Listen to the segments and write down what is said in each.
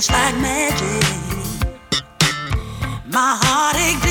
just like magic. My heart aches.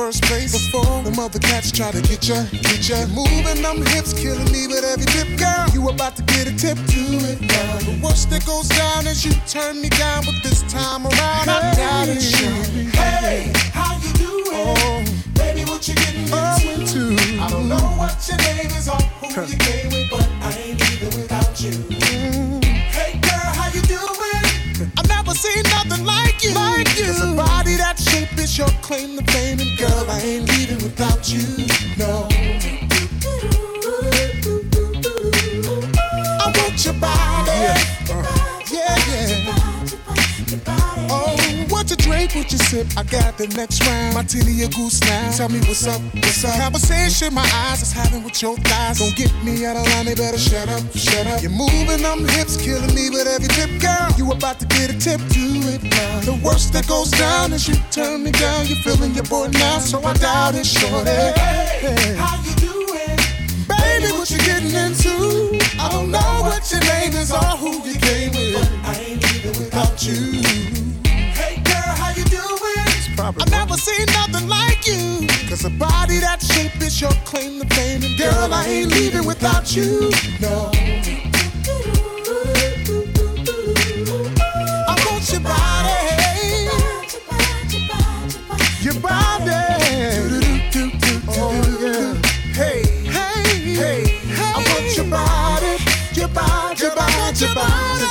First place before the mother cats try to get ya, get ya. Moving them hips, killing me with every tip, girl. You about to get a tip, do it now. The worst that goes down is you turn me down, but this time around hey, I doubt it. Hey, how you doing? Oh, baby, what you getting oh, into? I don't know what your name is or who you came with, but I ain't leaving without you. Like you. A body that shape is your claim to fame and girl, I ain't leaving without you. No. I want your body. Yeah, uh, yeah. yeah. Oh, what you drink, what you sip? I got the next round. Martini, a goose now. Tell me what's up, what's up. Conversation my eyes is having with your thighs. Don't get me out of line, they better shut up, shut up. You're moving them hips, killing me with every tip, girl. About to get a tip, do it now. The worst that goes down is you turn me down. You're feeling your boy now, so I doubt it, shorty. Hey, hey. how you doing? Baby, what you getting into? I don't know what your name is or who you came with. But I ain't leaving without you. Hey girl, how you doing? I've never seen nothing like you. Cause a body that shape is your claim to fame. And girl, I ain't leaving without you. No.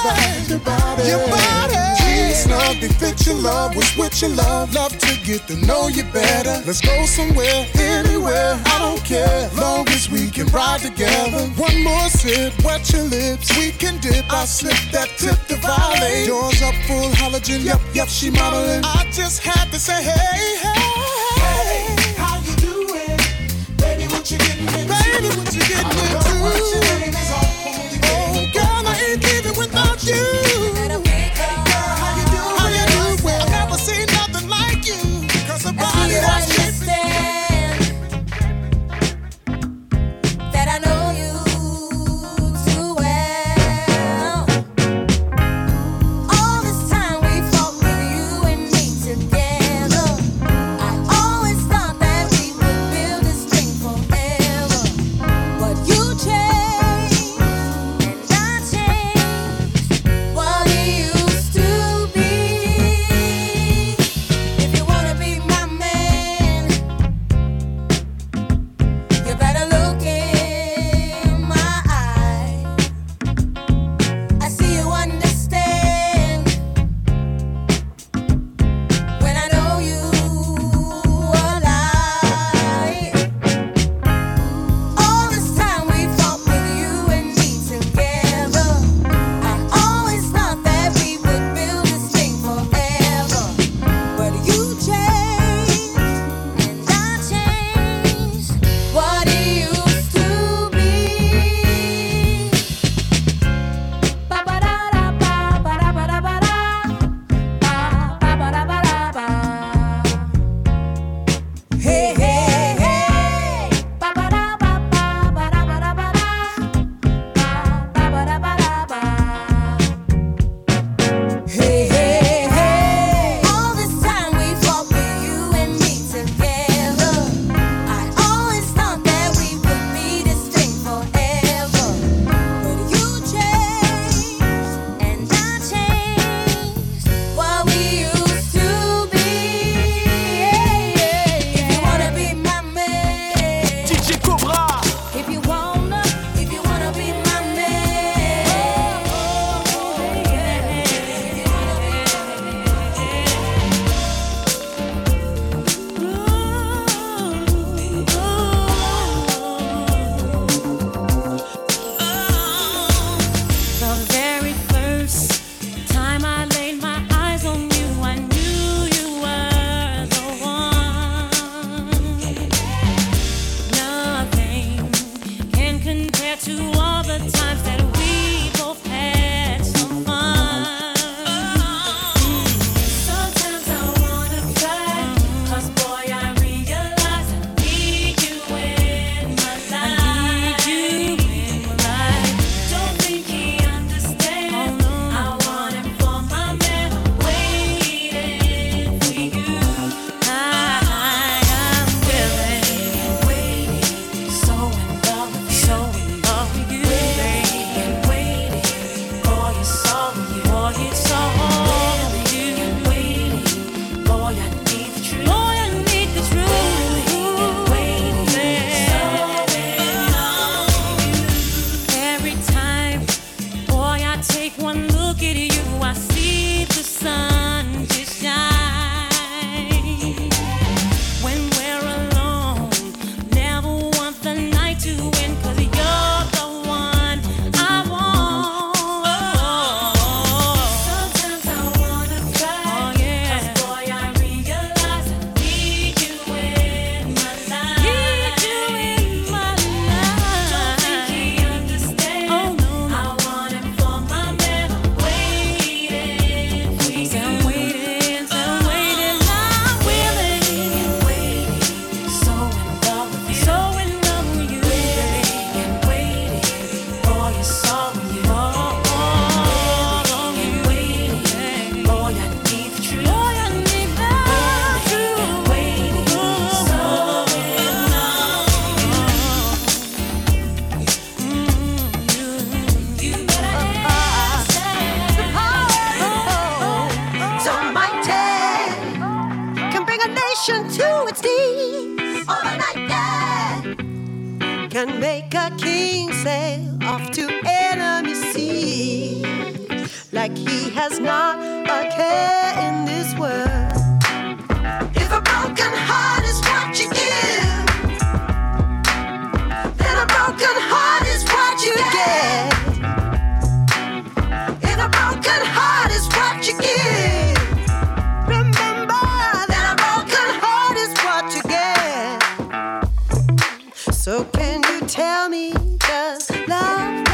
Body, your body, your body. Jeans they fit your love. What's with your love? Love to get to know you better. Let's go somewhere, anywhere. I don't care, long as we can ride together. One more sip, wet your lips. We can dip. I slip that tip to violate. Doors up, full halogen. Yep, yep, she modeling. I just had to say, hey. Hey, you tell me just love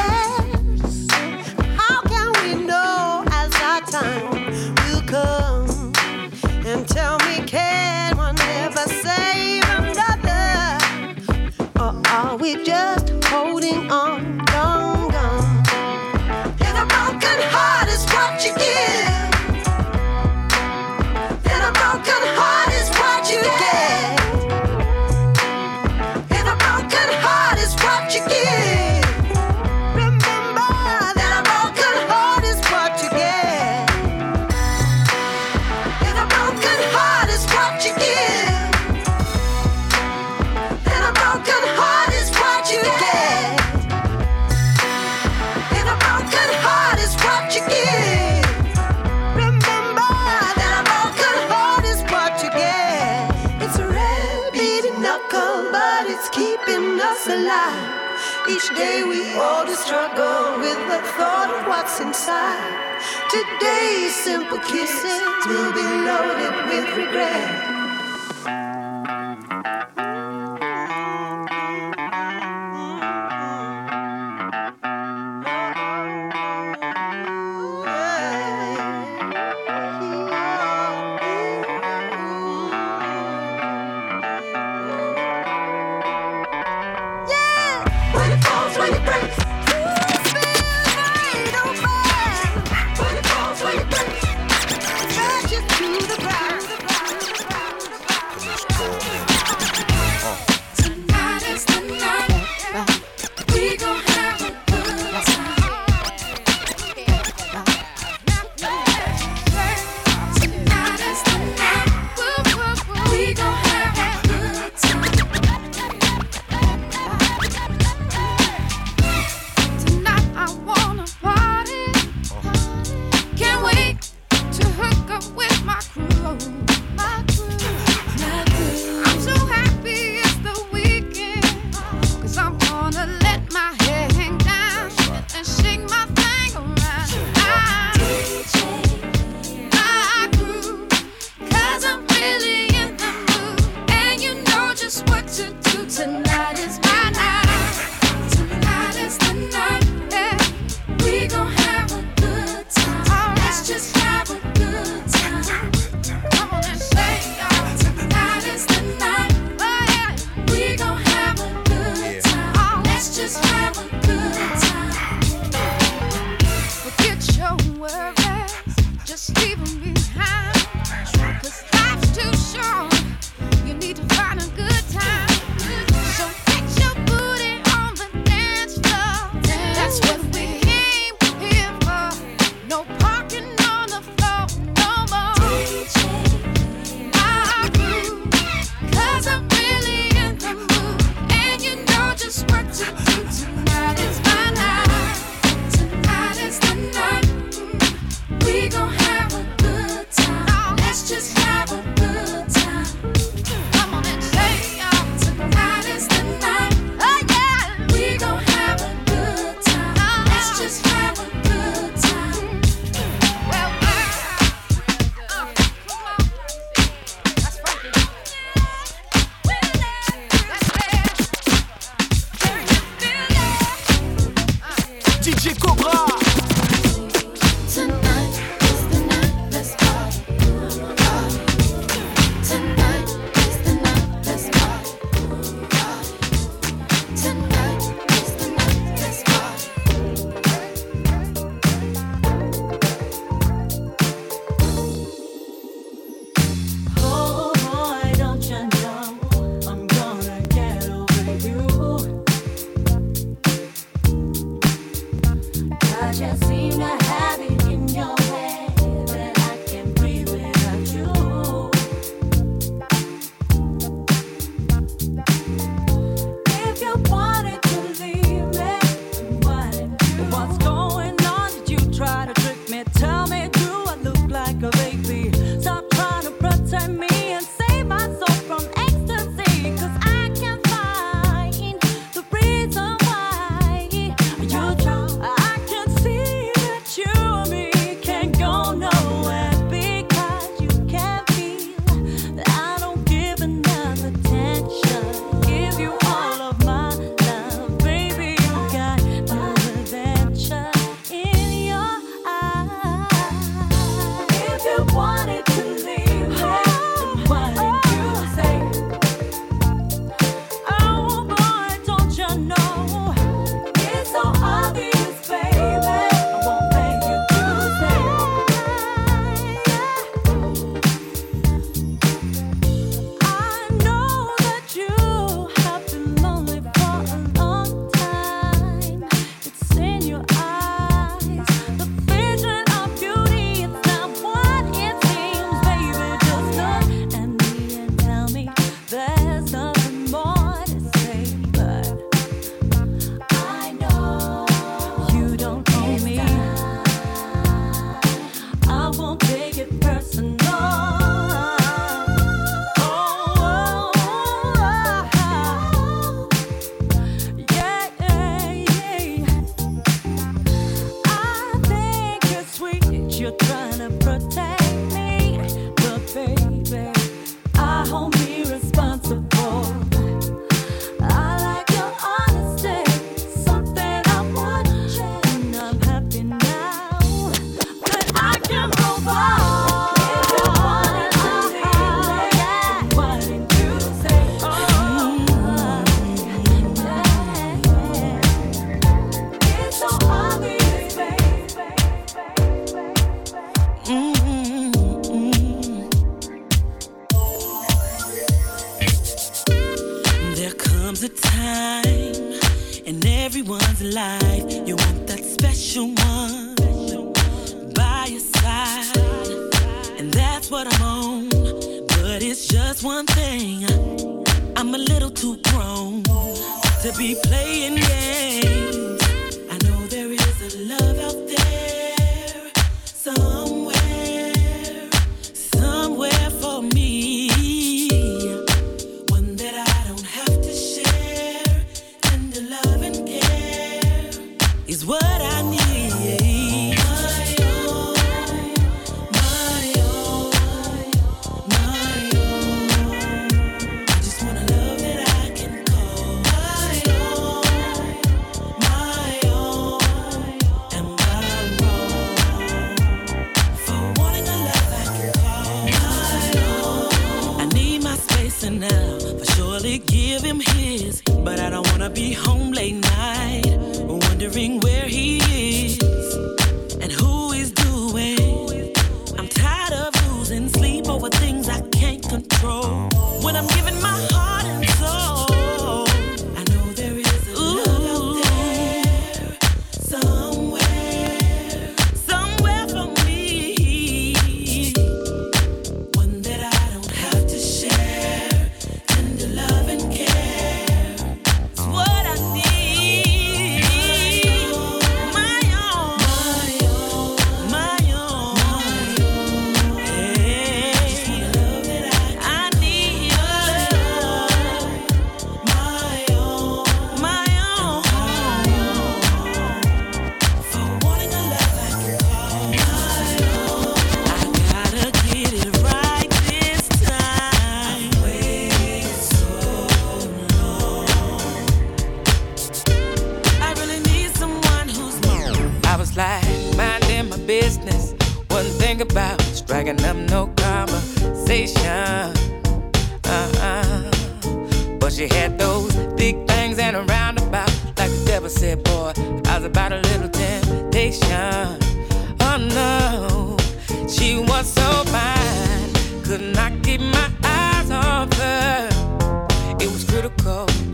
Today we all just struggle with the thought of what's inside. Today's simple kisses will be loaded with regret.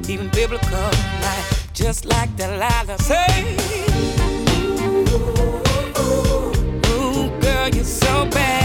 even biblical. Like, just like Delilah say, Ooh, girl, you're so bad.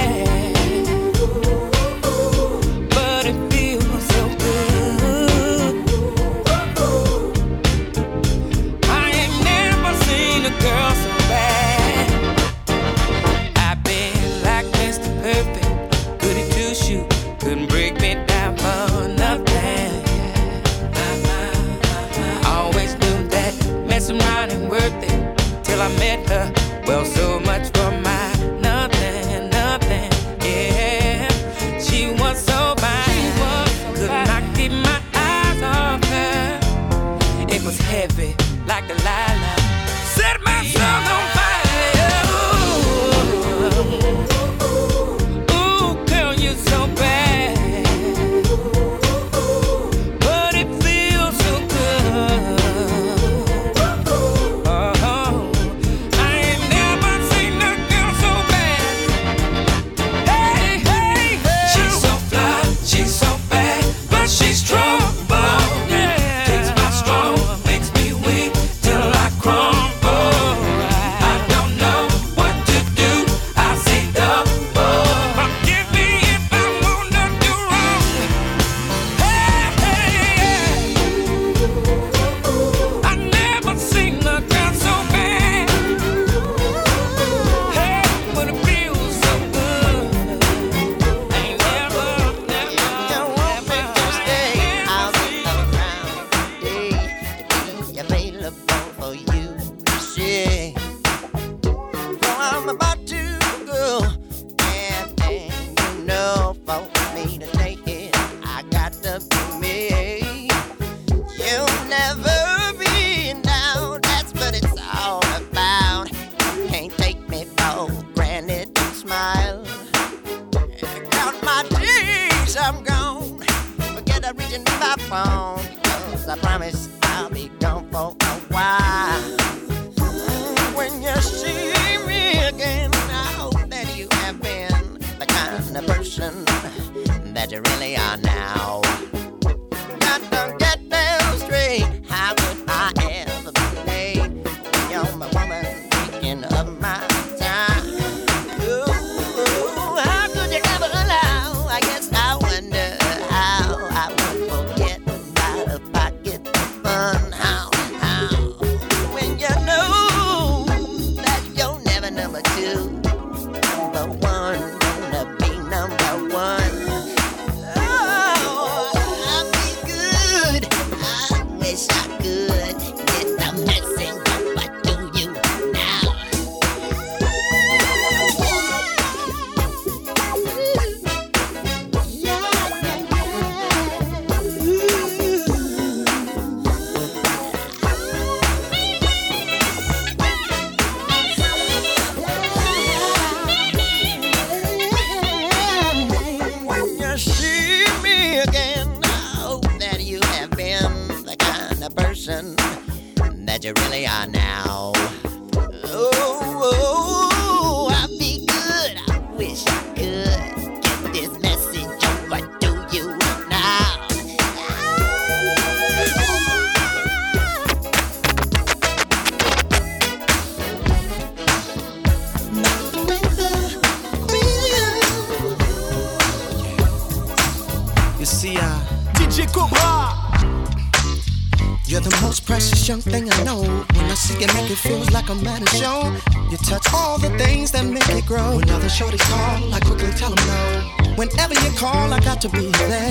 Like a show. You touch all the things that make it grow. When other shorties call, I quickly tell them no. Whenever you call, I got to be there.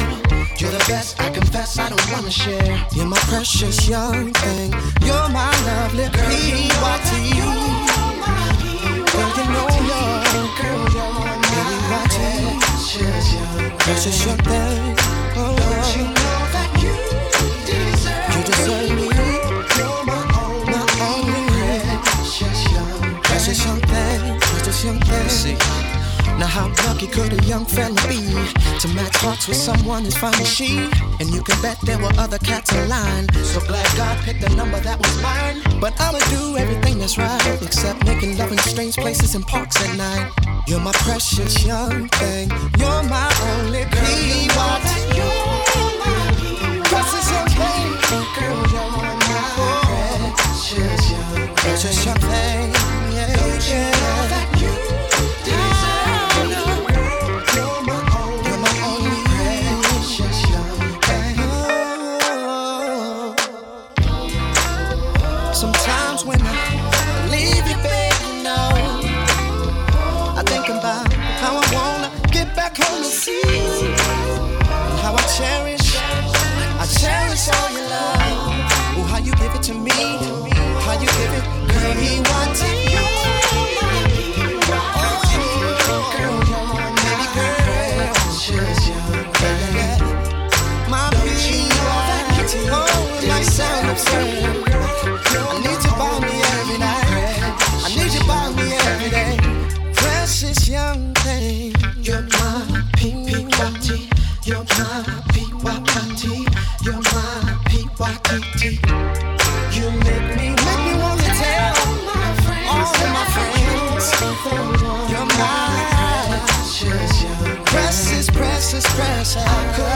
You're the best, I confess, I don't wanna share. You're my precious young thing. You're my lovely PYT. Girl, you know you're, girl, you're my. Precious young thing. Young thing. Now how lucky could a young fella be to match hearts with someone as fine as she? And you can bet there were other cats in line. So glad God picked the number that was mine. But I'ma do everything that's right, except making love in strange places and parks at night. You're my precious young thing. You're my only PYT. Precious young thing. Girl, you're my precious young, precious young thing. Precious, precious.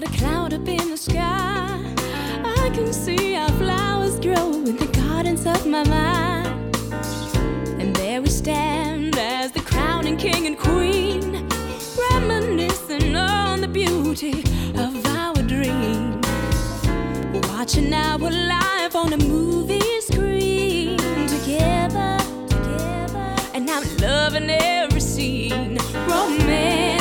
Got a cloud up in the sky. I can see our flowers grow in the gardens of my mind. And there we stand as the crowning king and queen, reminiscing on the beauty of our dream. Watching our life on a movie screen together, together. And I'm loving every scene. Romance.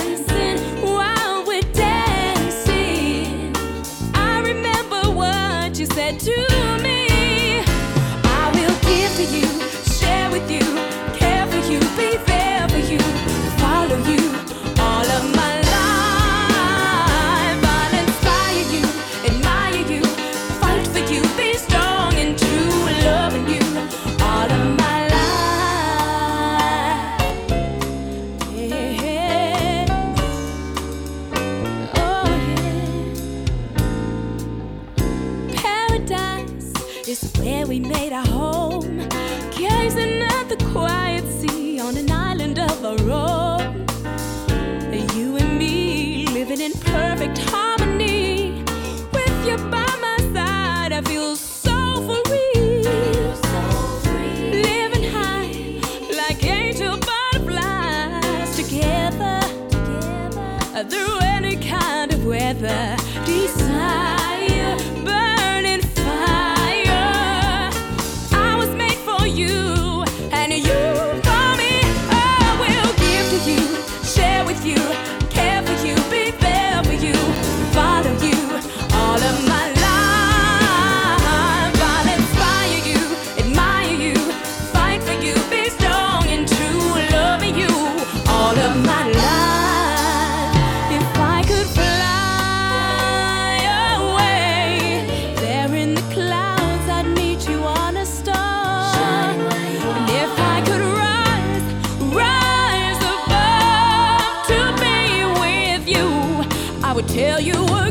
said to me, I will give to you, share with you. Is where we made our home, gazing at the quiet sea on an island of our own. tell you what